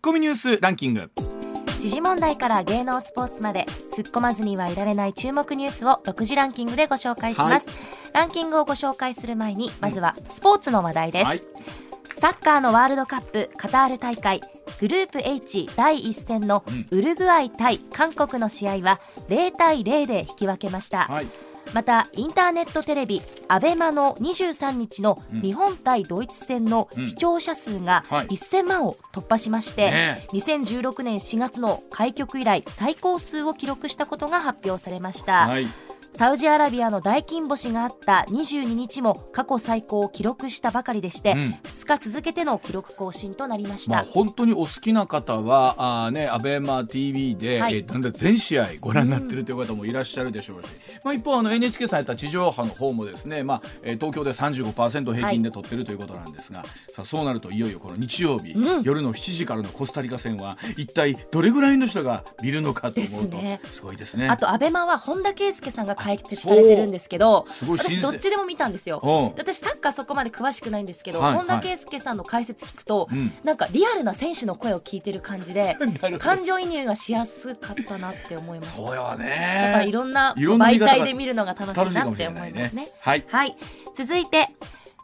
ッコミニュースランキング。時事問題から芸能スポーツまで突っ込まずにはいられない注目ニュースを6時ランキングでご紹介します、はい、ランキングをご紹介する前にまずはスポーツの話題です、はい、サッカーのワールドカップカタール大会グループ H 第1戦のウルグアイ対韓国の試合は0対0で引き分けました、はいまたインターネットテレビアベマの23日の日本対ドイツ戦の視聴者数が1000万を突破しまして、2016年4月の開局以来最高数を記録したことが発表されました。はいサウジアラビアの大金星があった22日も過去最高を記録したばかりでして、うん、2日続けての記録更新となりました、まあ、本当にお好きな方はあ、ね、アベマ t v で、はい、えだんだん全試合ご覧になっているという方もいらっしゃるでしょうし、うん、まあ、一方あの NHK さんやった地上波の方もですね、まあえ東京で35%平均で取ってるということなんですが、はい、さあそうなるといよいよこの日曜日、うん、夜の7時からのコスタリカ戦は一体どれぐらいの人が見るのかと思うと、ね、すごいですね。あとアベマは本田圭佑さんが解説されてるんですけど私どっちでも見たんですよ。私サッカーそこまで詳しくないんですけど、はい、本田圭佑さんの解説聞くと、はい、なんかリアルな選手の声を聞いてる感じで 感情移入がしやすかったなって思いました。そうよね。だからいろんな媒体で見るのが楽しいなって思いますね、ね、はい、はい、続いて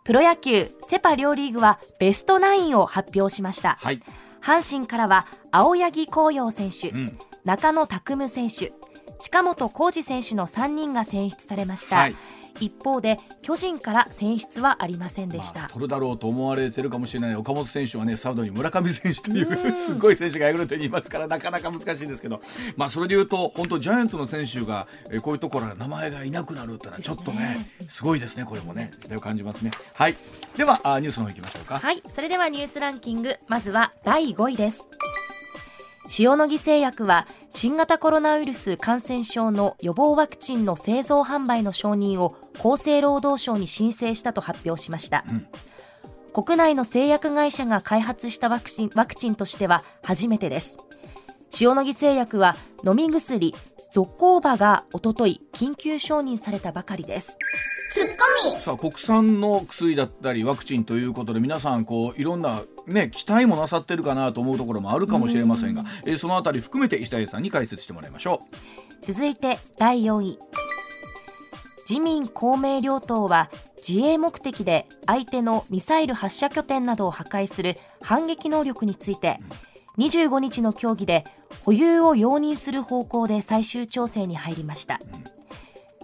プロ野球セ・パ両リーグはベストナインを発表しました、はい、阪神からは青柳紅葉選手、うん、中野拓夢選手近本浩二選手の3人が選出されました、はい、一方で巨人から選出はありませんでした、まあ、取るだろうと思われてるかもしれない岡本選手はねサウドに村上選手というすごい選手がいると言いますからなかなか難しいんですけど、まあ、それでいうと本当ジャイアンツの選手がえこういうところ名前がいなくなるってのはちょっとねすごいですねこれもね。時代を感じますね。はい。ではあニュースの方行きましょうか。はい。それではニュースランキング。まずは第5位です塩野義製薬は新型コロナウイルス感染症の予防ワクチンの製造販売の承認を厚生労働省に申請したと発表しました、うん、国内の製薬会社が開発したワクチンワクチンとしては初めてです。塩野義製薬は飲み薬ゾコーバがおととい緊急承認されたばかりです。ツッコミ。さあ国産の薬だったりワクチンということで皆さんこういろんなね期待もなさってるかなと思うところもあるかもしれませんが、えー、そのあたり含めて石谷さんに解説してもらいましょう。続いて第4位。自民公明両党は自衛目的で相手のミサイル発射拠点などを破壊する反撃能力について25日の協議で保有を容認する方向で最終調整に入りました、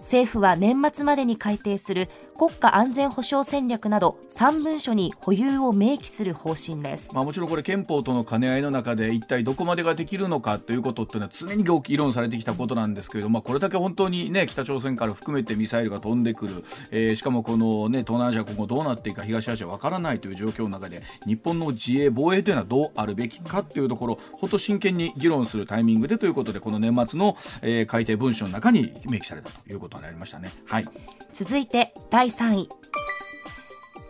政府は年末までに改定する国家安全保障戦略など3文書に保有を明記する方針です、まあ、もちろんこれ憲法との兼ね合いの中で一体どこまでができるのかということっていうのは常に議論されてきたことなんですけれども、まあ、これだけ本当に、ね、北朝鮮から含めてミサイルが飛んでくる、えー、しかもこの、ね、東南アジア今後どうなっていくか東アジアわからないという状況の中で日本の自衛防衛というのはどうあるべきかというところ本当真剣に議論するタイミングでということでこの年末の、えー、改定文書の中に明記されたということになりましたね。はい、続いて第3位。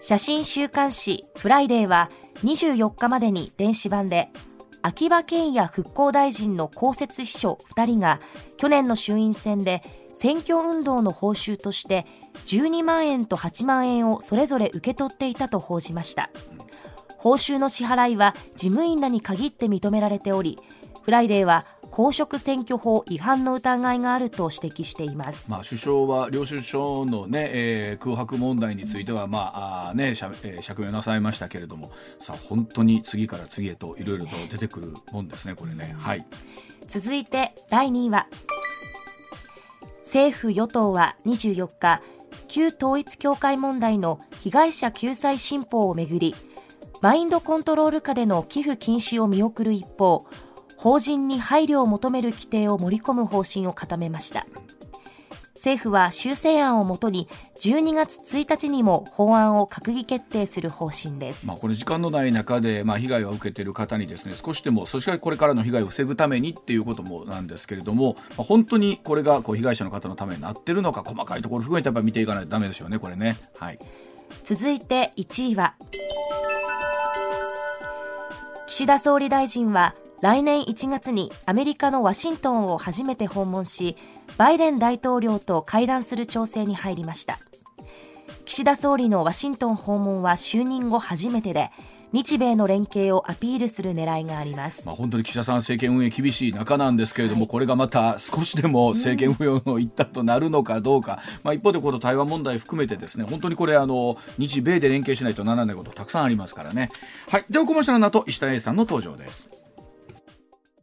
写真週刊誌フライデーは24日までに電子版で秋葉賢也復興大臣の公設秘書2人が去年の衆院選で選挙運動の報酬として12万円と8万円をそれぞれ受け取っていたと報じました。報酬の支払いは事務員らに限って認められておりフライデーは公職選挙法違反の疑いがあると指摘しています、まあ、首相は領収書のね、えー、空白問題については、まああね、釈明なさいましたけれどもさあ本当に次から次へといろいろと出てくるもんですねこれね。はい、続いて第2位は政府与党は24日旧統一教会問題の被害者救済新法をめぐりマインドコントロール下での寄付禁止を見送る一方法人に配慮を求める規定を盛り込む方針を固めました。政府は修正案をもとに12月1日にも法案を閣議決定する方針です、まあ、この時間のない中で、まあ、被害を受けている方にですね少しでもそしてこれからの被害を防ぐためにっていうこともなんですけれども、まあ、本当にこれがこう被害者の方のためになってるのか細かいところ含めてやっぱ見ていかないとダメですよねこれね、はい、続いて1位は岸田総理大臣は来年1月にアメリカのワシントンを初めて訪問しバイデン大統領と会談する調整に入りました。岸田総理のワシントン訪問は就任後初めてで日米の連携をアピールする狙いがあります、まあ、本当に岸田さん政権運営厳しい中なんですけれども、はい、これがまた少しでも政権運営の一端となるのかどうか、まあ、一方でこの台湾問題含めてですね本当にこれあの日米で連携しないとならないことたくさんありますからね。はい。ではコマーシャルの後石田英さんの登場です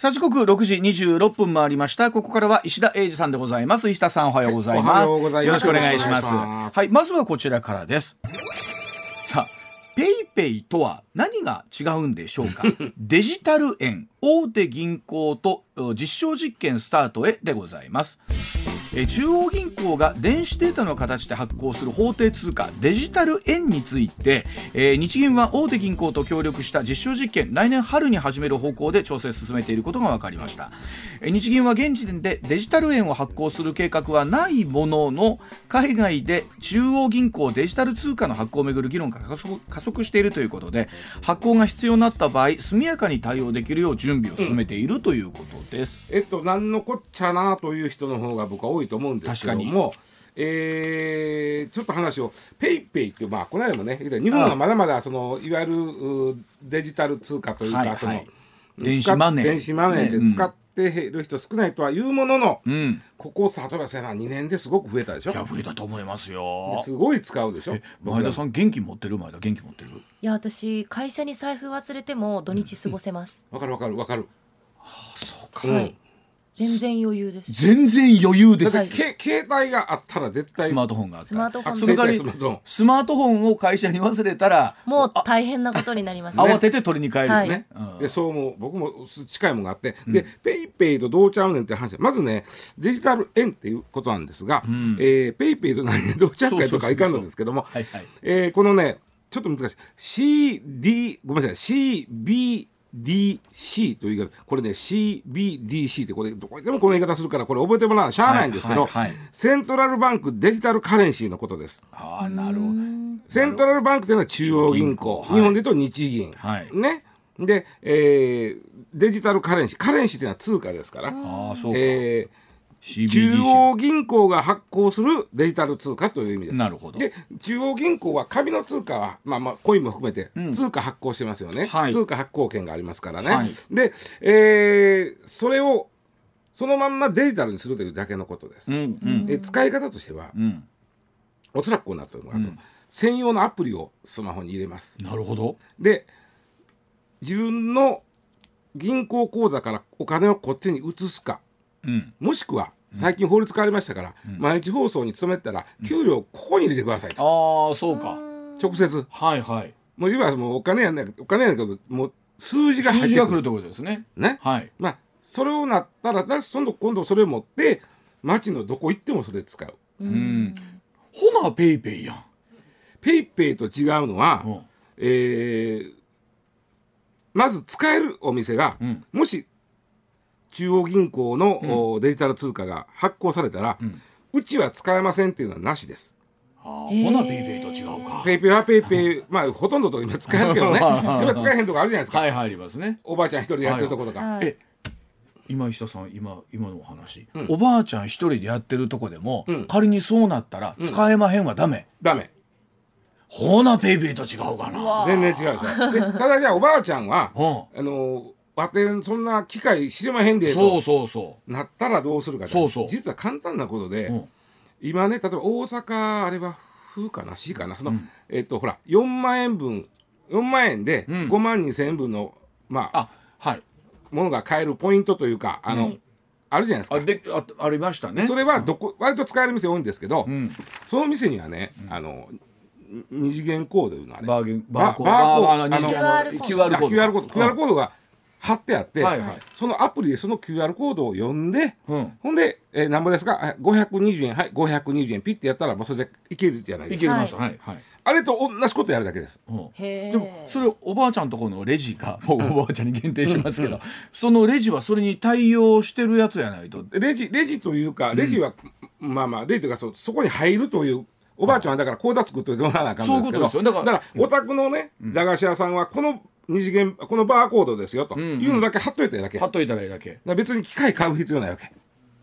さあ時刻六時二十六分回りました。ここからは石田英二さんでございます。石田さんおはようございます、はい、よろしくお願いします。はいまずはこちらからです。さあペイペイとは何が違うんでしょうか？デジタル円大手銀行と実証実験スタートへでございますえ中央銀行が電子データの形で発行する法定通貨デジタル円について、え日銀は大手銀行と協力した実証実験来年春に始める方向で調整進めていることが分かりました、え日銀は現時点でデジタル円を発行する計画はないものの海外で中央銀行デジタル通貨の発行をめぐる議論が加速しているということで発行が必要になった場合速やかに対応できるよう準備を進めているということです、うん、えっと何のこっちゃなという人の方が僕は多と思うんですけどもえー、ちょっと話をペイペイってまあこの間もね日本はまだまだそのいわゆるデジタル通貨というか、はいはい、その電子マネー。電子マネーで使っている人少ないとはいうものの、うん、ここ例えばせな2年ですごく増えたでしょ。いや増えたと思いますよ。すごい使うでしょ。前田さん現金持ってる？前田現金持ってる？いや私会社に財布忘れても土日過ごせます。わ、うん、かるわかるわかる。はあそうか、はい全然余裕です。全然余裕です。け携帯があったら絶対。スマートフォンがあったスマートフォン。それからスマートフォン。を会社に忘れたらもう大変なことになります、ね、慌てて取りに帰るよね、はい、でそう思う僕も近いものがあって、うん、でペイペイとどうちゃうねんって話。まずねデジタル円っていうことなんですが、うん、えー、ペイペイと何どうちゃうかとかいかんのですけどもこのねちょっと難しい。CD ごめんなさい。CB DC という言い方。これね CBDC ってこれどこでもこの言い方するからこれ覚えてもらうのしゃあないんですけど、はいはいはい、 Central Bank Digital Currency のことです。あなるほど。セントラルバンクというのは中央銀行、日本で言うと日銀、はい、ね。で、えー、デジタルカレンシー。カレンシーというのは通貨ですから。あそうか、えー中央銀行が発行するデジタル通貨という意味です。なるほど。で、中央銀行は紙の通貨は、まあまあ、コインも含めて、通貨発行してますよね、うん通貨発行権がありますからね。はい、で、えー、それを、そのまんまデジタルにするというだけのことです。うんうん、え使い方としては、うん、おそらくこうなってるのが、うん、専用のアプリをスマホに入れます。なるほど。で、自分の銀行口座からお金をこっちに移すか、うん、もしくは最近法律変わりましたから、うん、毎日放送に勤めたら給料ここに入れてくださいと、ああそうか。直接。はいはい。もういわばもうお金やんないお金やんけどもう数字が入ってくる。ってことですね。ね。はい。まあそれをなったらだその今度それを持って街のどこ行ってもそれ使う。うん。ほなペイペイやん。ペイペイと違うのは、うん、えー、まず使えるお店が、うん、もし中央銀行の、うん、デジタル通貨が発行されたら、うん、うちは使えませんっていうのはなしです。ほなペイペイと違うか。ペイペイはペイペイ、まあほとんどと今使えるけどね。今使えへんとこあるじゃないですか。はい入りますね。おばあちゃん一人でやってるとことか。はいはい、え、今石田さん今今のお話、うん、おばあちゃん一人でやってるとこでも、うん、仮にそうなったら使えまへんはダメ。ダメ。ほなペイペイと違うかな。全然違うで。ただじゃあおばあちゃんは、あのわてそんな機械知りまへんでそうそうそう。なったらどうするかそうそう。実は簡単なことで、うん、今ね例えば大阪あれは風かな C かな？その、うん、えっとほら4万円分4万円で5万2千円分の、まあはい。ものが買えるポイントというかあの、うん、あるじゃないですか。あであありましたね。それはどこ割と使える店多いんですけど、その店にはね、あの二次元コードいうのあれ。バーゲンバーコード。バーコード。QR コード。QR コードが貼ってあって、はいはい、そのアプリでその QR コードを読んで、うん、ほんで、えー、何ぼですか520円はい520円ピッてやったらもうそれでいけるじゃないですか。いけます、はいはい。あれと同じことやるだけです。うん、でもそれおばあちゃんとこのレジが もうおばあちゃんに限定しますけど、うん、そのレジはそれに対応してるやつやないと。レジレジというかレジは、うん、まあまあレジというかそそこに入るというおばあちゃんはだから口座作っといてもらわなあかんですけどだからお宅のね駄菓子屋さんはこの二次元このバーコードですよと。いうのだけ貼っといただけ、貼っといたらいいだけ。別に機械買う必要ないわけ。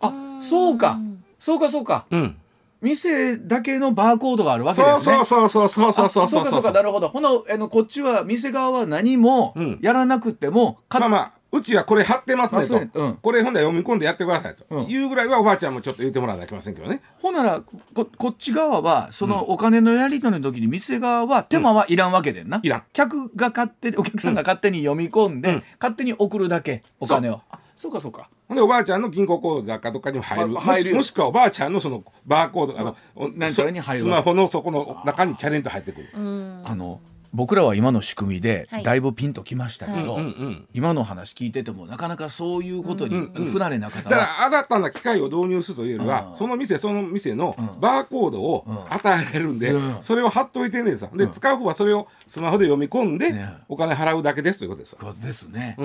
あそうか。そうかそうか。うん。店だけのバーコードがあるわけですね。そうそうそうそうそうそうそうかそうか。なるほど。ほなあのこっちは店側は何もやらなくても、うん、まあまあうちはこれ貼ってますねと、うん、これほんで読み込んでやってくださいと、いうぐらいはおばあちゃんもちょっと言ってもらわなきゃいけませんけどね。ほんならここっち側はそのお金のやり取りの時に店側は手間はいらんわけでんな。いらん。客が勝手にお客さんが勝手に読み込んで、勝手に送るだけお金を。そう。かそうか。ほんでおばあちゃんの銀行口座かどっかにも入る。入るもしくはおばあちゃんのそのバーコードあの何それに入るスマホのそこの中にチャレンと入ってくる。あの僕らは今の仕組みでだいぶピンときましたけど、はい、今の話聞いててもなかなかそういうことに不慣れな方は、だから新たな機械を導入するというよりは、その店その店のバーコードを与えられるんで、それを貼っといてねさ。で使う方はそれをスマホで読み込んでお金払うだけですということです。ですね。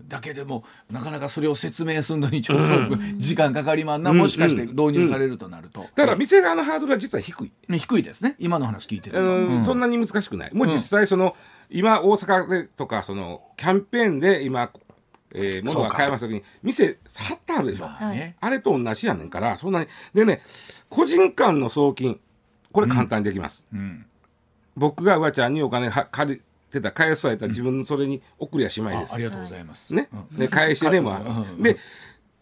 うんだけでもなかなかそれを説明するのにちょっと時間かかりまんな、もしかして導入されるとなると、だから店側のハードルは実は低い、ね、低いですね。今の話聞いてると、うん、そんなに難しくない。もう実際その、今大阪でとかそのキャンペーンで今えー、物が買えます時に店貼ってあるでしょ、はい、あれと同じやねんからそんなに。でね個人間の送金これ簡単にできます、うん。うん、僕がうわちゃんにお金は借りてた返された自分それに送りゃしまいです、ありがとうございます。ね、で返してねもで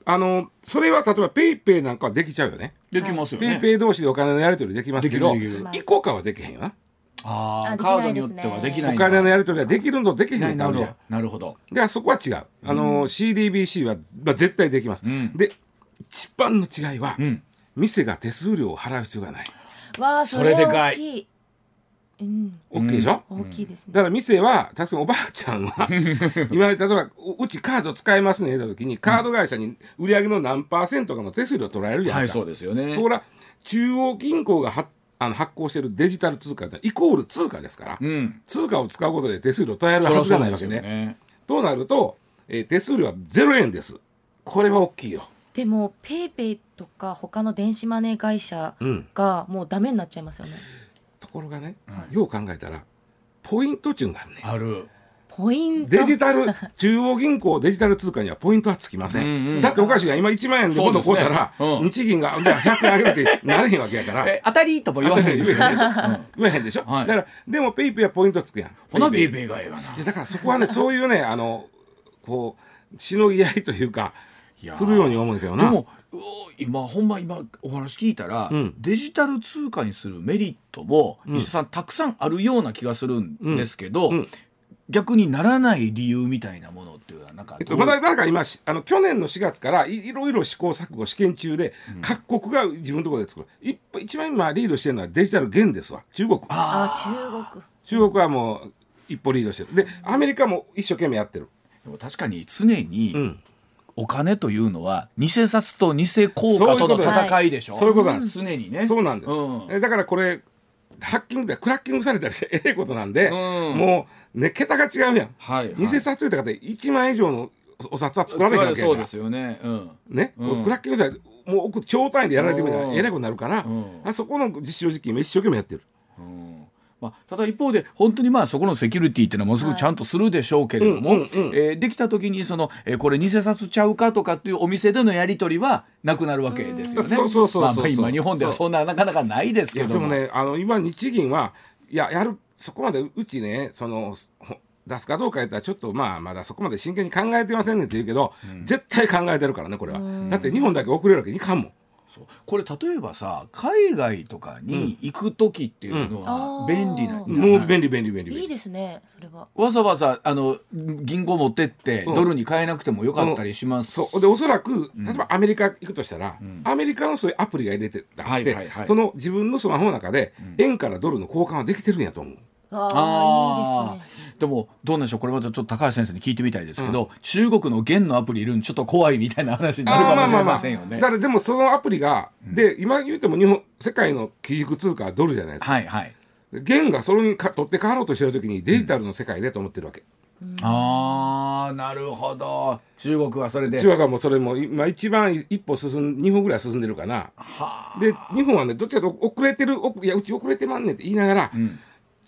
あのそれは例えばペイペイなんかはできちゃうよね。できますよね。ペイペイ同士でお金のやり取りできますけどイコカはできへんよな。ああカードによってはできないお金のやり取りはできるのできへんなるほど。なるほど。でそこは違う。あの、うん、CDBC は、まあ、絶対できます、うん、で一番の違いは、うん、店が手数料を払う必要がない。わあそれでかい。うん、大きいでしょ、大きいです、ね、だから店は確かにおばあちゃんは 今例えばうちカード使えますね言った時にカード会社に売り上げの何パーセントかの手数料取られるじゃないですか、はい、そうですよね。ところ中央銀行が発あの発行しているデジタル通貨イコール通貨ですから、うん、通貨を使うことで手数料取られるはずがないわけね。ね。となると、えー、手数料は0円です。これは大きいよ。でもペイペイとか他の電子マネー会社がもうダメになっちゃいますよね。うん、ところがね、よう考えたらポイント中があるね。ある。ポイント。デジタル中央銀行デジタル通貨にはポイントはつきません、うんうん、だっておかしいが今1万円で今度買うたら、ねうん、日銀が100円上げるってなれへんわけやから。当たりとも言わへんでしょ。言わへんでしょ、はい、だからでもペイペイはポイントつくやん。ほなペイペイ。がええがな。だからそこはねそういうねあのこうしのぎ合いというかするように思うけどな。でも今ほんま今お話聞いたら、うん、デジタル通貨にするメリットも、うん、石さんたくさんあるような気がするんですけど、うん、逆にならない理由みたいなものっていうのはなんか、えっと、まだまだ今あの去年の4月からいろいろ試行錯誤試験中で、うん、各国が自分のところで作る。一一番今リードしてるのはデジタル元ですわ。中国。ああ中国。中国はもう一歩リードしてる。でアメリカも一生懸命やってる。でも確かに常に、うんお金というのは偽札と偽硬貨との戦いでしょ？そういうことなんです。常にね。そうなんです、うん、だからこれハッキングでクラッキングされたりしてええことなんで、うん、もうね桁が違うやん、はいはい、偽札言ったかって1万円以上のお札は作られへんわけそうですよね、うん、ね、うん、クラッキングされてもう超単位でやられてみたらえらいことになるから、あそこの実証実験一生懸命やってる。うんまあ、ただ一方で本当にまあそこのセキュリティっていうのはものすごくちゃんとするでしょうけれども、はいえー、できた時にその、えー、これ偽札ちゃうかとかっていうお店でのやり取りはなくなるわけですよね。そうそうそうそう、まあ、今日本ではそんななかなかないですけどでもねあの今日銀はいややるそこまでうちねその出すかどうか言ったらちょっとまあまだそこまで真剣に考えてませんねって言うけど、うん、絶対考えてるからねこれは。だって日本だけ遅れるわけにいかんもんそう。これ例えばさ海外とかに行く時っていうのは便利な、うん、もう便利便利便利。いいですねそれは。わざわざあの銀行持ってってドルに変えなくてもよかったりします、うん、そう。でおそらく例えばアメリカ行くとしたら、うん、アメリカのそういうアプリが入れてあって、はいはいはい、その自分のスマホの中で円からドルの交換はできてるんやと思うああいいですね。でもどうなんでしょう。これまたちょっと高橋先生に聞いてみたいですけど、中国の元のアプリいるんちょっと怖いみたいな話になるかもしれませんよね。だからでもそのアプリが、で今言うても日本世界の基軸通貨はドルじゃないですか。はいはい。元がそれにか取って代わろうとしてる時にデジタルの世界でと思ってるわけ。ああなるほど。中国はそれで。中国はもうそれも今一番一歩進ん2歩ぐらい進んでるかな。はあ。で日本はねどっちかと遅れてるおいやうち遅れてまんねんって言いながら、ん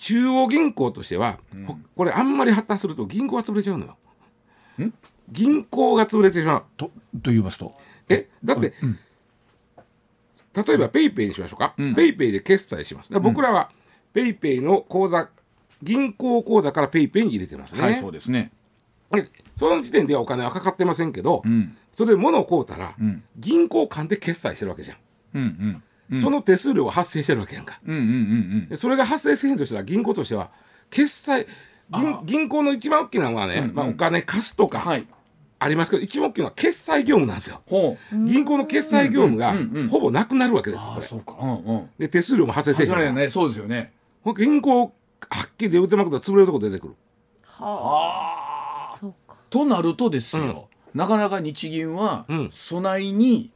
中央銀行としては、ここれあんまり発達すると銀行が潰れちゃうのよ。ん？銀行が潰れてしまう。とと言いますと？えだって、例えばペイペイにしましょうか、ん。ペイペイで決済します。僕らはペイペイの口座銀行口座からペイペイに入れてますね、はいそうですね。でその時点ではお金はかかってませんけど、うん。それで物を買うたら、ん。銀行間で決済してるわけじゃん、うん。うんうんその手数料が発生してるわけやんか。うんうんうんでそれが発生せへんとしたら銀行としては決済銀銀行の一番大きなのはね、うんうん。まあ、お金貸すとかはい。ありますけど、一番大きいのは決済業務なんですよ。ほう。銀行の決済業務がほぼなくなるわけですそうか。うんうん。で手数料も発生せえへん。からそれね。そうですよね。銀行はっきり言うてまくと潰れるとこ出てくる。はあ。ああ。そうか。となるとですよ、なかなか日銀はうん。備えに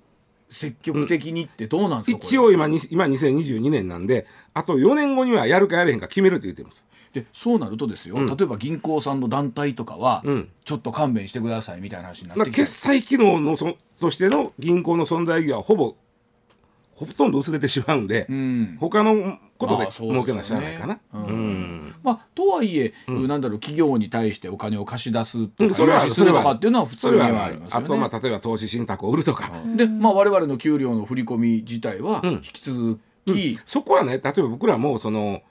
積極的にってどうなんですか、一応今に今2022年なんであと4年後にはやるかやれへんか決めるって言ってます。でそうなるとですよ、うん。例えば銀行さんの団体とかは、うん。ちょっと勘弁してくださいみたいな話になって決済機能のそとしての銀行の存在意義はほぼほとんど薄れてしまうんで、うん。他のことで儲けなしゃあないかな。うん。うん。まあ、とはいえ、なんだろう企業に対してお金を貸し出すとかうんそれはするとかっていうのは普通にははありますよね。あとまあ例えば投資信託を売るとか、で、まあ、我々の給料の振り込み自体はうん。引き続き、そこはね例えば僕らもその、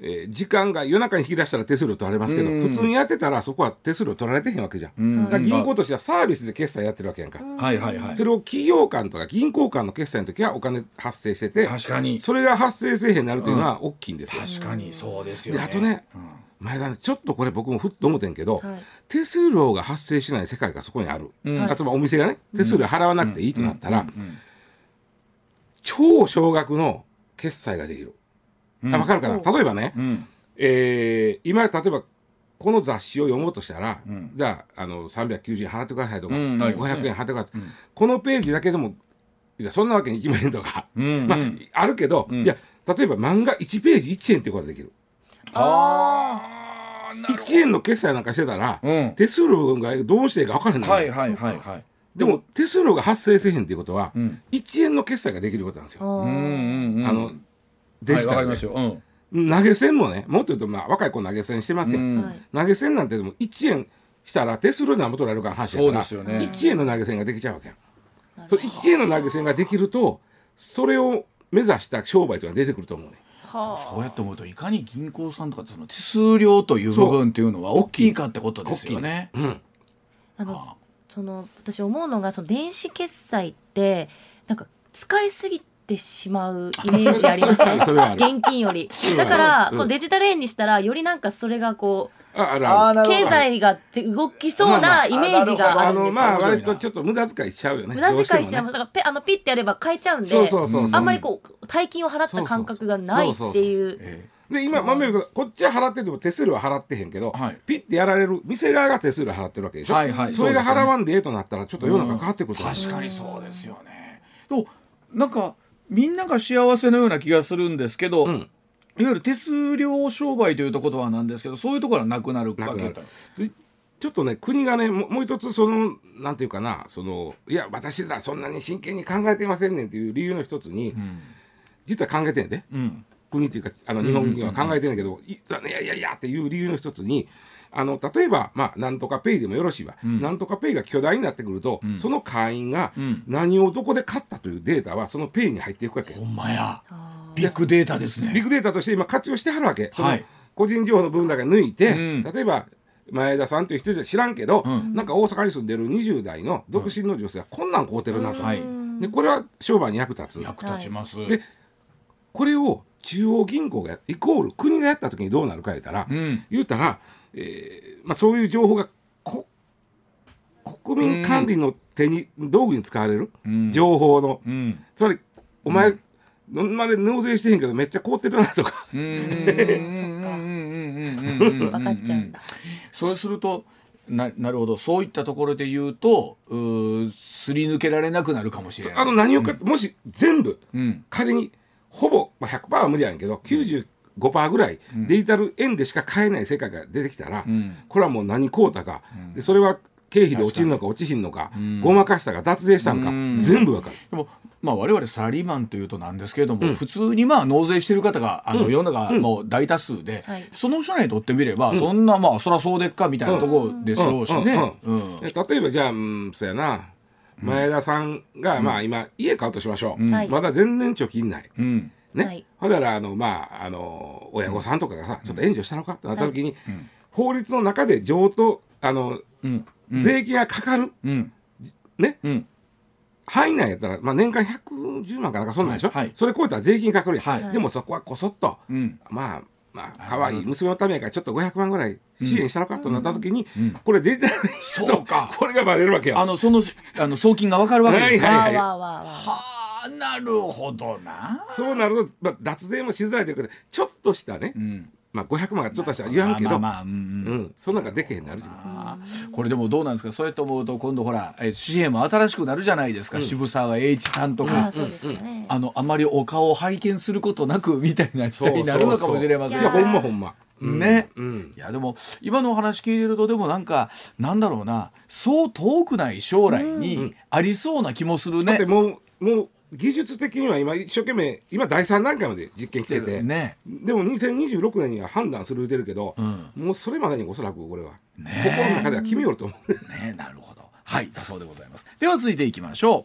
えー時間が夜中に引き出したら手数料取られますけど、うん。普通にやってたらそこは手数料取られてへんわけじゃん。うん。だから銀行としてはサービスで決済やってるわけやんか。はいはいはい。それを企業間とか銀行間の決済の時はお金発生してて確かに。それが発生せえへんなるというのは大きいんですよ。確かにそうですよね。であとねうん。前田ねちょっとこれ僕もふっと思ってんけど、はい。手数料が発生しない世界がそこにある、うん。例えばお店がね手数料払わなくていいとなったら、うん。超少額の決済ができる、うん。あ分かるかな。例えばね、うん。えー今例えばこの雑誌を読もうとしたら、うん。じゃああの390円払ってくださいとか、うん。ありますね500円払ってください、このページだけでもいやそんなわけにいきまへんとか、うん。まあうん。あるけど、ん。いや例えば漫画1ページ1円っていうことができる。ああなるほど。1円の決済なんかしてたら、うん。手数料がどうしていいか分からへんのよはいはいはいはい。でも手数料が発生せえへんっていうことは、うん。1円の決済ができることなんですよ、あうんうんうんあのデジはい投げ銭もねもっと言うと、まあ、若い子投げ銭してますよ、うん。はい投げ銭なんてでも1円したら手数料何も取られるかの話やから。そうですよね。1円の投げ銭ができちゃうわけやそ1円の投げ銭ができるとそれを目指した商売というのが出てくると思うね。はあ。そうやって思うといかに銀行さんとかその手数料という部分っていうのは大きいかってことですよね。う。ん。あのその私思うのがその電子決済ってなんか使いすぎてしまうイメージありません現金より。だから、うん。こうデジタル円にしたらよりなんかそれがこう経済が動きそうなイメージがああるんですよ、のまあ面白いな。割とちょっと無駄遣いしちゃうよね。無駄遣いしちゃう、だからペあのピッてやれば買えちゃうんでそうそうそうそう。あんまりこう大金を払った感覚がないっていうえで今豆君こっちは払ってても手数料は払ってへんけど、はい。ピッてやられる店側が手数料払ってるわけでしょ、はいはい。それが払わんでええとなったらちょっと世の中変わってくると思う、確かにそうですよね。でもなんかみんなが幸せのような気がするんですけど、うん。いわゆる手数料商売というとことはなんですけどそういうところはなくなるなくなる。かでちょっとね国がねもうもう一つそのなんていうかなそのいや私らそんなに真剣に考えてませんねんっていう理由の一つに、ん。実は考えてんで、うん。国っていうかあの日本人は考えてんだけど、いいやいやいやっていう理由の一つにあの例えば、まあ、なんとかペイでもよろしいわ、ん。なんとかペイが巨大になってくると、ん。その会員がうん。何をどこで買ったというデータはそのペイに入っていくわけ、ほんまや。あビッグデータですね。ビッグデータとして今活用してはるわけ、はい。個人情報の部分だけ抜いて、うん。例えば前田さんという人じゃ知らんけど、うん。なんか大阪に住んでる20代の独身の女性はこんなん買うてるなと、はい。でこれは商売に役立つ。役立ちます。でこれを中央銀行がやイコール国がやった時にどうなるか言うたら、うん。言うたら、えーまあ、そういう情報がこ国民管理の手に、道具に使われる、うん。情報の。うん。つまりお前、ほん。まに納税してへんけどめっちゃ買うてるなと か、うん。うん。うん。うん。うん。分かっちゃうんだ。そうするとななるほど。そういったところで言うとうすり抜けられなくなるかもしれない。あの何をか、もし全部、うん仮にほぼ、まあ、100%は無理やんやけど95%ぐらいデジタル円でしか買えない世界が出てきたら、ん。これはもう何買うたか、でそれは経費で落ちるのか落ちひんのか、ごまかしたか脱税したんか、うん。全部わかる。でも、まあ、我々サラリーマンというとなんですけれども、普通にまあ納税してる方があの世の中もう大多数で、はい。その人らにとってみれば、そんなまあそらそうでっかみたいなところでしょうしね。うん。うん。え例えばじゃあ、うん、そうやな。前田さんが、まあ今家買うとしましょう、はい。まだ全然貯金ない。うんね、はい。ほんだらあのまああの親御さんとかがさ、ちょっと援助したのか？ってなった時に、法律の中で譲渡あの、うん。税金がかかる。うん。ね。うん。範囲内やったら、まあ、年間110万かなんかそんなんでしょ、はい。はいそれ超えたら税金かかるやん、はい。でもそこはこそっと、うん。まあまあ可愛い娘のためやからちょっと500万ぐらい支援したのかとなった時に、これデジタルそうか。これがバレるわけよ。あのそのあの送金がわかるわけですね。はいはいわあわあわあなるほどな。そうなると、まあ、脱税もしづらいということでちょっとしたね、うん。まあ、500万がちょっとしたら言わんけど、まあまあまあうんうん。うん、そんなんができへんなるじゃん。これでもどうなんですか？そうやって思うと今度ほらえー紙幣も新しくなるじゃないですか、渋沢栄一さんとあか。うですよね。あのあまりお顔を拝見することなくみたいな時代になるのかもしれません。いやほんまほんま。うん。ね。うん。いやでも今のお話聞いてるとでもなんかなんだろうな。そう遠くない将来にありそうな気もするね。だって。もうもう技術的には今一生懸命今第3段階まで実験来てて、ね。でも2026年には判断する言うてるけど、ん。もうそれまでにおそらくこれは、ね。心の中では決めよると思う。ねなるほど。はいだそうでございます。では続いていきましょ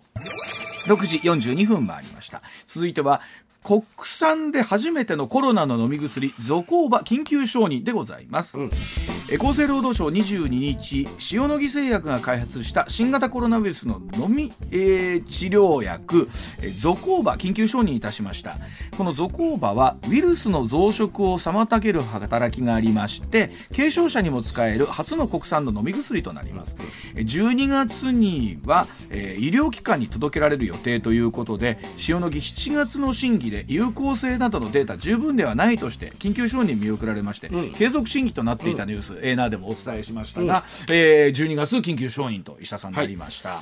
う。6時42分回りました。続いては国産で初めてのコロナの飲み薬ゾコーバ緊急承認でございます、うん。え厚生労働省22日塩野義製薬が開発した新型コロナウイルスの飲み、えー治療薬えーゾコーバ緊急承認いたしました。このゾコーバはウイルスの増殖を妨げる働きがありまして軽症者にも使える初の国産の飲み薬となります。えー12月には、えー医療機関に届けられる予定ということで塩野義7月の審議で有効性などのデータ十分ではないとして緊急承認見送られまして、うん。継続審議となっていたニュース、エーナーでもお伝えしましたが、えー12月緊急承認と石田さんなりました、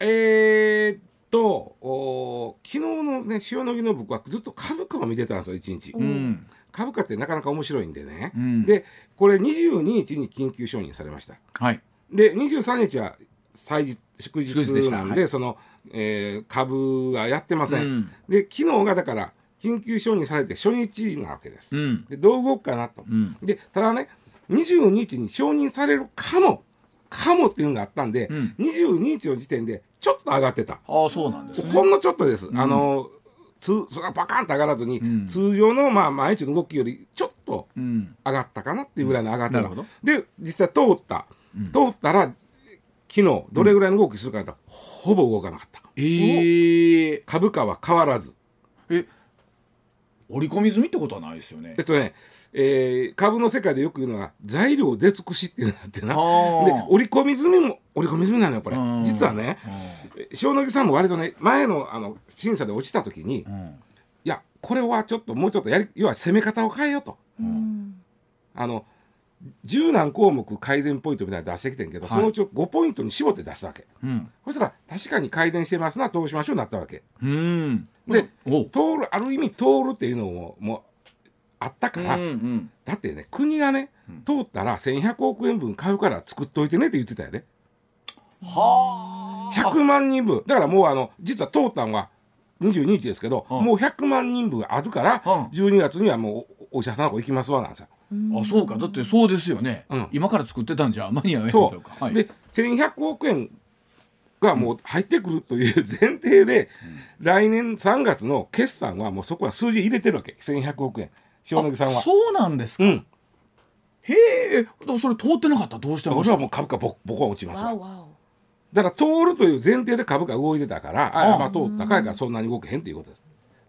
えーっとお昨日のね塩野義の僕はずっと株価を見てたんですよ一日、うん。株価ってなかなか面白いんでね、うん。でこれ22日に緊急承認されました。はい。で23日は祭日祝日祝日でした。なんではい。その、えー株はやってません、うん。で昨日がだから緊急承認されて初日なわけです、うん。でどう動くかなと、うん。でただね22日に承認されるかもかもっていうのがあったんで、うん。22日の時点でちょっと上がってた、ああそうなんですね。ほんのちょっとです、あのつそれはバカンと上がらずに、ん。通常のまあ毎日の動きよりちょっとうん。上がったかなっていうぐらいの上がった。で実際通った、通ったら昨日どれぐらいの動きするかと、ほぼ動かなかった。えー、株価は変わらず。え織り込み済みってことはないですよね。えっとね、えー株の世界でよく言うのは材料出尽くしっていうのがあってなで織り込み済みも織り込み済みなのよこれ。うん。実はね塩野義さんも割とね前のあの審査で落ちた時に、いうん。やこれはちょっともうちょっとやり要は攻め方を変えようと。うん。あの十何項目改善ポイントみたいなの出してきてんけど、はい。そのうちを5ポイントに絞って出したわけ。うん。そしたら確かに改善してますなどうしましょうになったわけ。うん。でお通るある意味通るっていうのももうあったから、うんうん。だってね国がね通ったら1100億円分買うから作っといてねって言ってたよね。はあ。100万人分。だからもうあの実は通ったんは22日ですけど、うん。もう100万人分あるから、うん。12月にはもうおお医者さんのとこ行きますわなんですよ。あそうか。だってそうですよね、うん。今から作ってたんじゃ間に合えへんそう、とか、はい、で1100億円がもう入ってくるという前提で、来年3月の決算はもうそこは数字入れてるわけ。1100億円。塩野義さんは。あそうなんですか、うん、へえ。でもそれ通ってなかった？らどうしてま俺はもう株価ぼ僕は落ちますだから通るという前提で株価動いてたからあああまあ通ったかいからそんなに動けへんということです。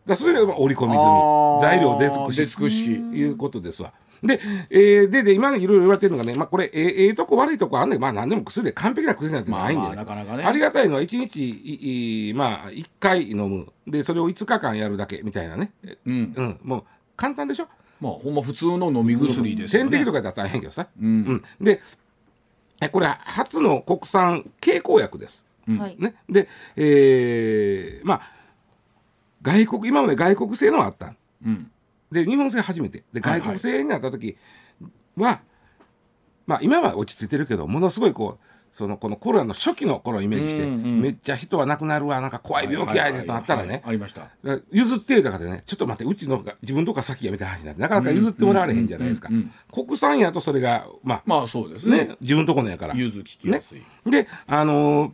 だそれがまあ織り込み済み。材料出尽くし。出尽くし。いうことですわ。で、えーでで今いろいろ言われてるのがね、まあ、これええええとこ悪いとこあんねん。まあ何でも薬で完璧な薬なんてないんで、まあまあなかなかね。ありがたいのは1日いいまあ1回飲む。でそれを5日間やるだけみたいなね、うん。うん、もう簡単でしょ？まあほんま普通の飲み薬ですよね。点滴とかだったら大変けどさ、うん、うん、でこれ初の国産経口薬です、うん、ね、で、えー、まあ外国今まで外国製のがあった、うん、で日本製初めて。で外国製になった時は、はいはい、まあ今は落ち着いてるけどものすごいこうそのこのコロナの初期の頃をイメージして、うんうん、めっちゃ人は亡くなるわなんか怖い病気やねとなったらね、ありました。譲ってだからねちょっと待ってうちの自分とか先やみたいな話になってなかなか譲ってもらわれへんじゃないですか、国産やとそれがまあまあそうですね、ね、自分とこのやから。融通ききやすい、ね、であのー、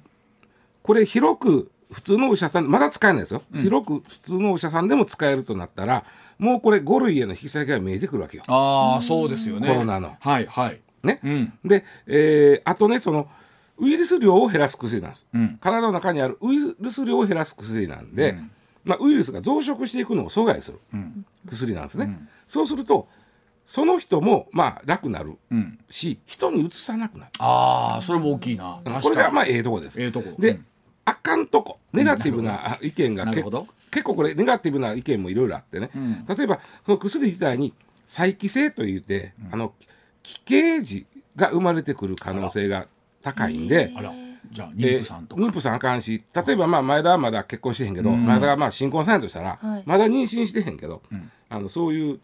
これ広く普通のお医者さんまだ使えないですよ、うん、広く普通のお医者さんでも使えるとなったらもうこれ5類への引き下げが見えてくるわけよ。ああそうですよね。コロナの。はいはい。ね、うん、で、えー、あとねそのウイルス量を減らす薬なんです、うん、体の中にあるウイルス量を減らす薬なんで、うん、まあ、ウイルスが増殖していくのを阻害する薬なんですね、うん、そうするとその人もまあ楽なるし、人にうつさなくなる。ああそれも大きいな。これがまあええとこです。ええとこ。で、あかんとこ。ネガティブな意見が結構これネガティブな意見もいろいろあってね、例えばその薬自体に再帰性といって、あの奇形児が生まれてくる可能性が高いんで。じゃあ妊婦さんと妊婦さんあかんし例えばまあ前田はまだ結婚してへんけど、前田がまあ新婚さんやとしたら、まだ妊娠してへんけど、あのそういう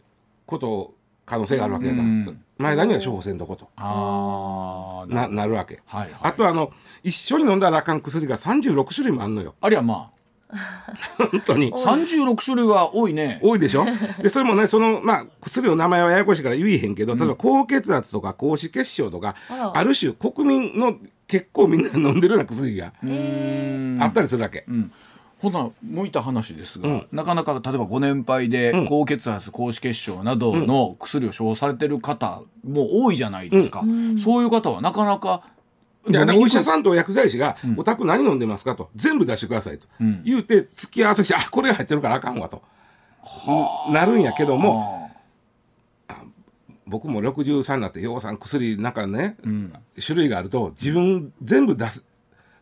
こと可能性があるわけやから、前田には処方せんとことあななるわけ、はいあとあの一緒に飲んだらあかん薬が36種類もあんのよ。ありゃまあ本当に。36種類は多いね。多いでしょ？でそれもねそのまあ薬の名前はややこしいから言えへんけど、例えば高血圧とか高脂血症とかある種国民の結構みんな飲んでるような薬があったりするわけ。うん。ほな向いた話ですが、うん、なかなか例えばご年配で高血圧、高脂血症などの薬を処方されてる方も多いじゃないですか、うん、そういう方はなかなかでお医者さんと薬剤師が、お宅何飲んでますかと。全部出してくださいと、言うて付き合わせしてあこれ入ってるからあかんわと、なるんやけども僕も63になってようさん薬なんかね、種類があると自分全部出す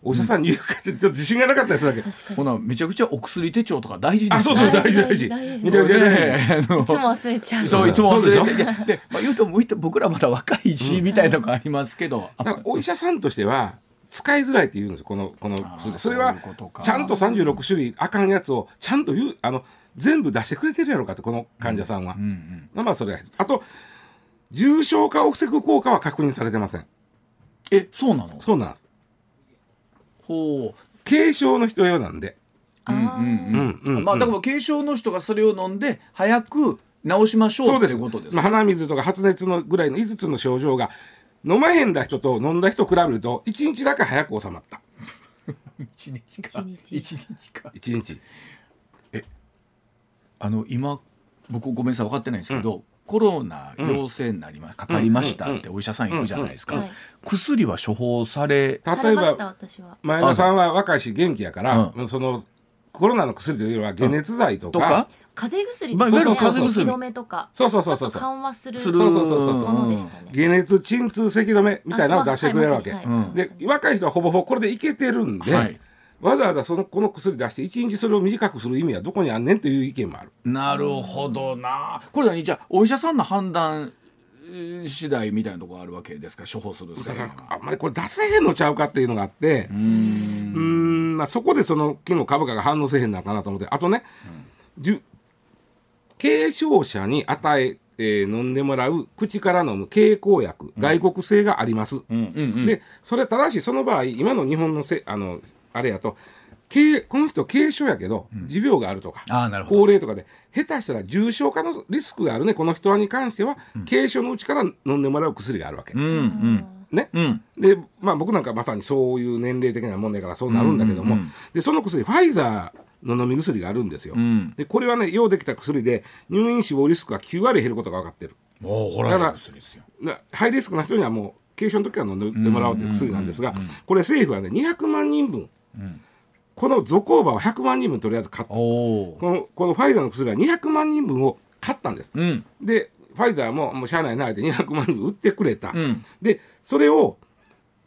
お医者さんに言うかちょっと自信がなかったりするわけ。ほなめちゃくちゃお薬手帳とか大事ですね。あそうそう大事大事。めちゃくちゃ大事。いつも忘れちゃう。そういつも忘れて。でまあ言うと向いて僕らまだ若いし、みたいなとこありますけど。お医者さんとしては。使いづらいって言うんですこのこの薬それはちゃんと36種類あかんやつをちゃんと言うあの全部出してくれてるやろうかってこの患者さんは、うんうん、まあそれあと重症化を防ぐ効果は確認されてませんえそうなの？そうなんですほう。軽症の人用なんで。うんうんうん。まあだから軽症の人がそれを飲んで早く治しましょうっていうことです、まあ、鼻水とか発熱のぐらいの5つの症状が飲まへんだ人と飲んだ人比べると1日だけ早く収まった。1日か。1日。か。1日。えあの今僕ごめんなさい分かってないんですけど、うんコロナ陽性になりま、かかりましたってお医者さん行くじゃないですか、薬は処方され例えば前田さんは若いし元気やから、うん、そのコロナの薬というよりは解熱剤とか,、風邪薬とか、ね、風邪止めとかそうそうそうそう。緩和するそうそうそうそうものでしたね。解熱鎮痛咳止めみたいなのを出してくれるわけ、で若い人はほぼほぼこれでいけてるんで、はいわざわざそのこの薬出して一日それを短くする意味はどこにあんねんという意見もある。なるほどな。これ何じゃあお医者さんの判断次第みたいなところあるわけですか？処方するだからあんまりこれ出せへんのちゃうかっていうのがあってうんまあそこでその昨日株価が反応せへんのかなと思ってあとね、うん、軽症者に与ええー、飲んでもらう口から飲む経口薬、外国製があります。うんうんうん、でそれただしその場合今の日本のせあのあれやとこの人軽症やけど、持病があるとか高齢とかで下手したら重症化のリスクがあるねこの人に関しては、うん、軽症のうちから飲んでもらう薬があるわけ。うんうん。ね、うん、で、まあ、僕なんかまさにそういう年齢的な問題からそうなるんだけども、うんうんうん、でその薬ファイザーの飲み薬があるんですよ、うん、でこれはね用できた薬で入院死亡リスクが9割減ることが分かってる。だからハイリスクな人にはもう軽症の時は飲んでもらおうという薬なんですが、これ政府はね200万人分このゾコーバを100万人分とりあえず買った。このこのファイザーの薬は200万人分を買ったんです、うん、でファイザーももうしゃあないなって200万人分売ってくれた、うん、でそれを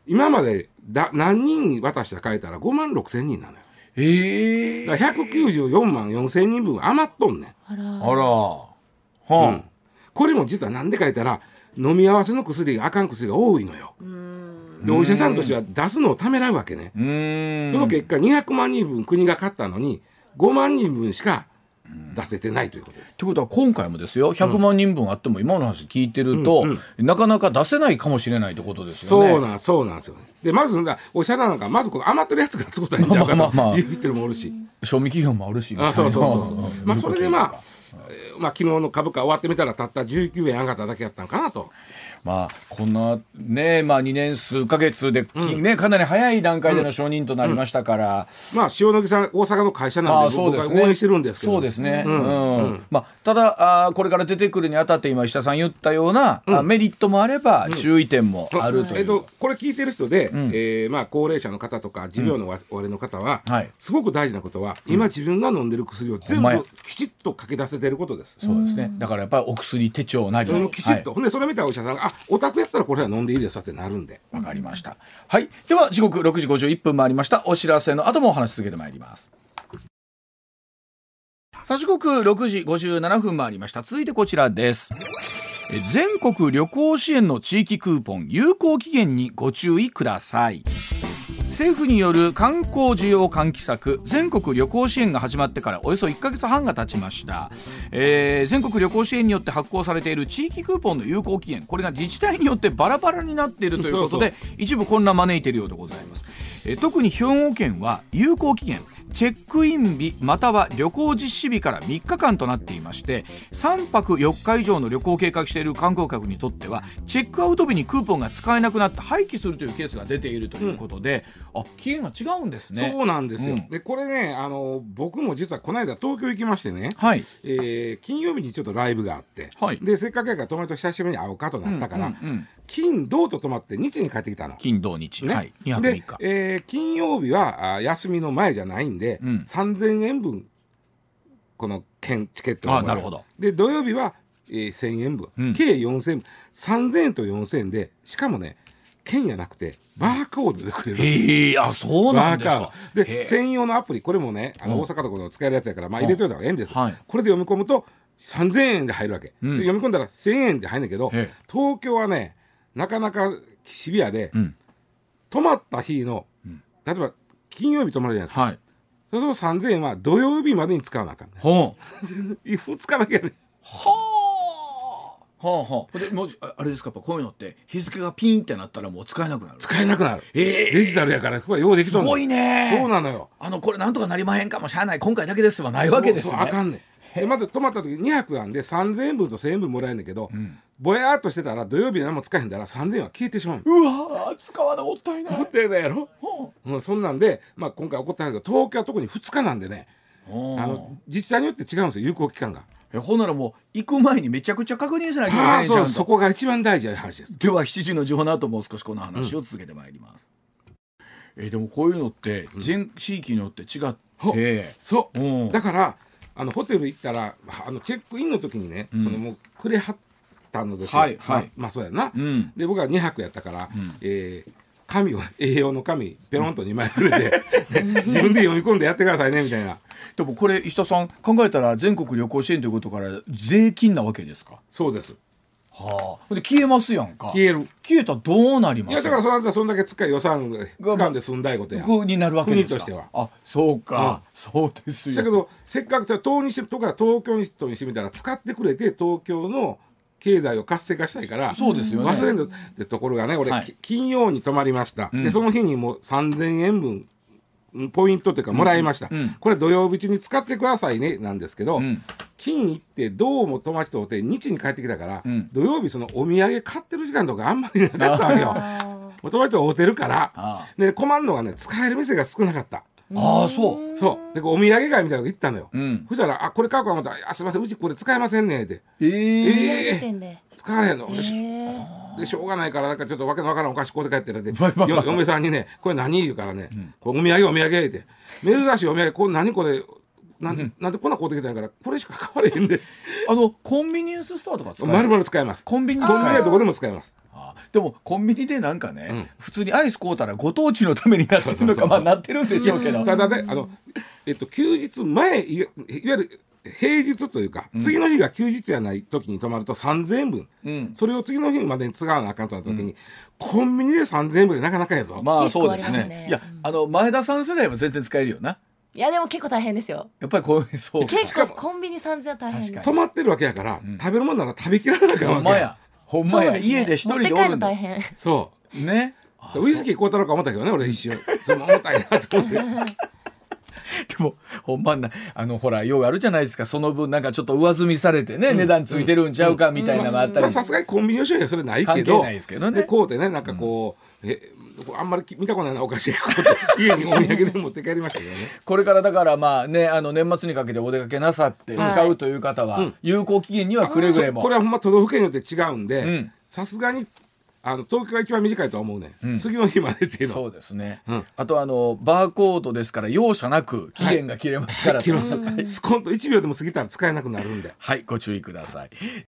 今までだ何人に渡したかえたら5万6千人なのよ。ええー、だ194万4千人分余っとんねん。あら。あら。はあ、うん、これも実は何でか言ったら飲み合わせの薬があかん薬が多いのよ。でお医者さんとしては出すのをためらうわけね。その結果200万人分国が買ったのに5万人分しか出せてないということです。ということは今回もですよ100万人分あっても今の話聞いてると、うんうん、なかなか出せないかもしれないってことですよね。そうなんそうなんですよ、ね。でまずおしゃれなんかまずこの余ってるやつが作ったらいいんじゃないかと言ってるもおるし。賞味企業もあるしあそうそうそう。そう。まあそれでまあ、まあ昨日の株価終わってみたらたった19円上がっただけやったんかなと。まあ、こんなね、まあ、2年数か月で、うん、ね、かなり早い段階での承認となりましたから、うん、まあ、塩野義さん、大阪の会社なんで、僕は応援してるんですけど、そうですね、うん。まあ、ただあ、これから出てくるにあたって、今、石田さん言ったような、うん、メリットもあれば、注意点もあるという、えっと、これ聞いてる人で、うん、えー、まあ、高齢者の方とか、持病の終わりの方は、はい、すごく大事なことは、今、自分が飲んでる薬を全部きちっと書き出せてることです。そうですね。だからやっぱりお薬手帳なり、きちっと、ほんで、それ見たお医者さんが、あお宅やったらこれは飲んでいいですってなるんで。わかりました。はい。では時刻6時51分回りました。お知らせの後もお話し続けてまいります。さあ時刻6時57分回りました。続いてこちらです。全国旅行支援の地域クーポン有効期限にご注意ください政府による観光需要喚起策全国旅行支援が始まってからおよそ1か月半が経ちました、えー、全国旅行支援によって発行されている地域クーポンの有効期限これが自治体によってバラバラになっているということで一部混乱招いているようでございます、えー、特に兵庫県は有効期限チェックイン日または旅行実施日から3日間となっていまして3泊4日以上の旅行を計画している観光客にとってはチェックアウト日にクーポンが使えなくなって廃棄するというケースが出ているということで、うん、あ期限が違うんですね。そうなんですよ、うん、でこれねあの僕も実はこの間東京行きましてね、はい。えー、金曜日にちょっとライブがあって、はい、でせっかくやから友達と久しぶりに会うかとなったから、うんうんうん金土と泊まって日に帰ってきたの。金土日、ね、はい。2泊3日。で、えー、金曜日はあ休みの前じゃないんで、うん、3000円分この券チケットがあなるほど。で土曜日は、えー、1000円分、うん、計4000円。3000円と4000円でしかもね券やなくてバーコードでくれる。へえあそうなんですか。で専用のアプリこれもねあの大阪とかの使えるやつやから、まあ、入れといた方がええんです、はい、これで読み込むと3000円で入るわけ、うん、読み込んだら1000円で入るんだけど東京はねなかなかシビアで、うん、泊まった日の、うん、例えば金曜日泊まるじゃないですか、はい、そうすると3000円は土曜日までに使わなあかんねほう。2日だけねはあはあはあ、でもうあれですかこういうのって日付がピンってなったらもう使えなくなる。使えなくなる、えー、デジタルやからここはようできそうすごいね。そうなのよ。あのこれなんとかなりまへんかもしゃあない。今回だけですはないわけですね。あかんねでまず泊まった時2泊なんで3000円分と1000円分もらえるんだけど、うん、ぼやっとしてたら土曜日何も使えへんだら3000円は消えてしまううわ使わなもったいない。もったいないやろ、う。ん、そんなんで、まあ、今回起こったんだけど東京は特に2日なんでねあの自治体によって違うんですよ有効期間が。えほんならもう行く前にめちゃくちゃ確認しなきゃいけないそこが一番大事な話です。では7時の情報の後もう少しこの話を続けてまいります、うん、えでもこういうのって全地域によって違って、う。ん、そう、うん、だからあのホテル行ったらあのチェックインの時にね、そのもうくれはったのですよ、はいはい、まあそうやな、で僕は2泊やったから、うん、えー紙を 栄養の紙ペロンと2枚くれて 自分で読み込んでやってくださいねみたいな。でもこれ石田さん考えたら全国旅行支援ということから税金なわけですか？そうですはあ、で消えますやんか。消える。消えたらどうなります？いやだからそんだそんだけ使い予算掴んで済んだいことや。になるわけですか？国としては。あそうか、うん、そうですよ。だけどせっかく東にしとか東京にしてみたら使ってくれて東京の経済を活性化したいからそうですよ、ね、忘れんってところがね俺、はい、金曜に泊まりました、うん、でその日にもう3000円分ポイントというかもらいました、うんうん、これ土曜日中に使ってくださいねなんですけど、うん、金行ってどうも友達とって日に帰ってきたから、土曜日そのお土産買ってる時間とかあんまりなかったわけよ。友達と会うてるからで困るのがね使える店が少なかった。ああそう。そう。でお土産街みたいなの行ったのよ、うん、そしたら「あこれ買うか思ったらあすいませんうちこれ使えませんね」って「えー、えー、使われへんの、えー、でしょうがないからなんかちょっとわけのわからんお菓子買うて帰ってるって 嫁さんにね「これ何?」言うからね「うん、これお土産お土産」って珍しいお土産これ何これなん、なんでこんな買うてきたんやからこれしか買われへんで あのコンビニエンスストアとか使えます使えます。コンビニ？コンビニはどこでも使えます。でもコンビニでなんかね、うん、普通にアイス買うたらご当地のためになってるのかまあなってるんでしょうけど。ただねあの、えっと、休日前いわゆる平日というか、次の日が休日じゃない時に泊まると3000円分、うん、それを次の日までに使わなあかんとなった時に、うん、コンビニで3000円分でなかなかやぞ。まあそうですね、ね、いやあの前田さん世代は全然使えるよな。いやでも結構大変ですよ。やっぱりこうそう。結構コンビニ3000円大変。泊まってるわけやから、うん、食べるものなら食べきらなきゃわけほんまや。ほんまや、ね、家で一人でおるん大変。そう。ね。ウイスキー買うたろうか思ったけどね俺一瞬。その重たいなと思って。で もほんまなあのほらようあるじゃないですか。その分なんかちょっと上積みされてね、うん、値段ついてるんちゃうかみたいなのがあったり。さすがにコンビニの商品はそれないけどないですけどね。でこうでねなんかこう、うん、えあんまり見たことないなお菓子家にお土産で持って帰りましたけどね。これからだからまあねあの年末にかけてお出かけなさって使うという方は、有効期限にはくれぐれも。これはほんま都道府県によって違うんでさすがにあの東京が一番短いとは思うね、うん、次の日までっていうの。そうですね、うん、あとあのバーコードですから容赦なく期限が切れますから、はい、切れます、スコンと1秒でも過ぎたら使えなくなるんで。はいご注意ください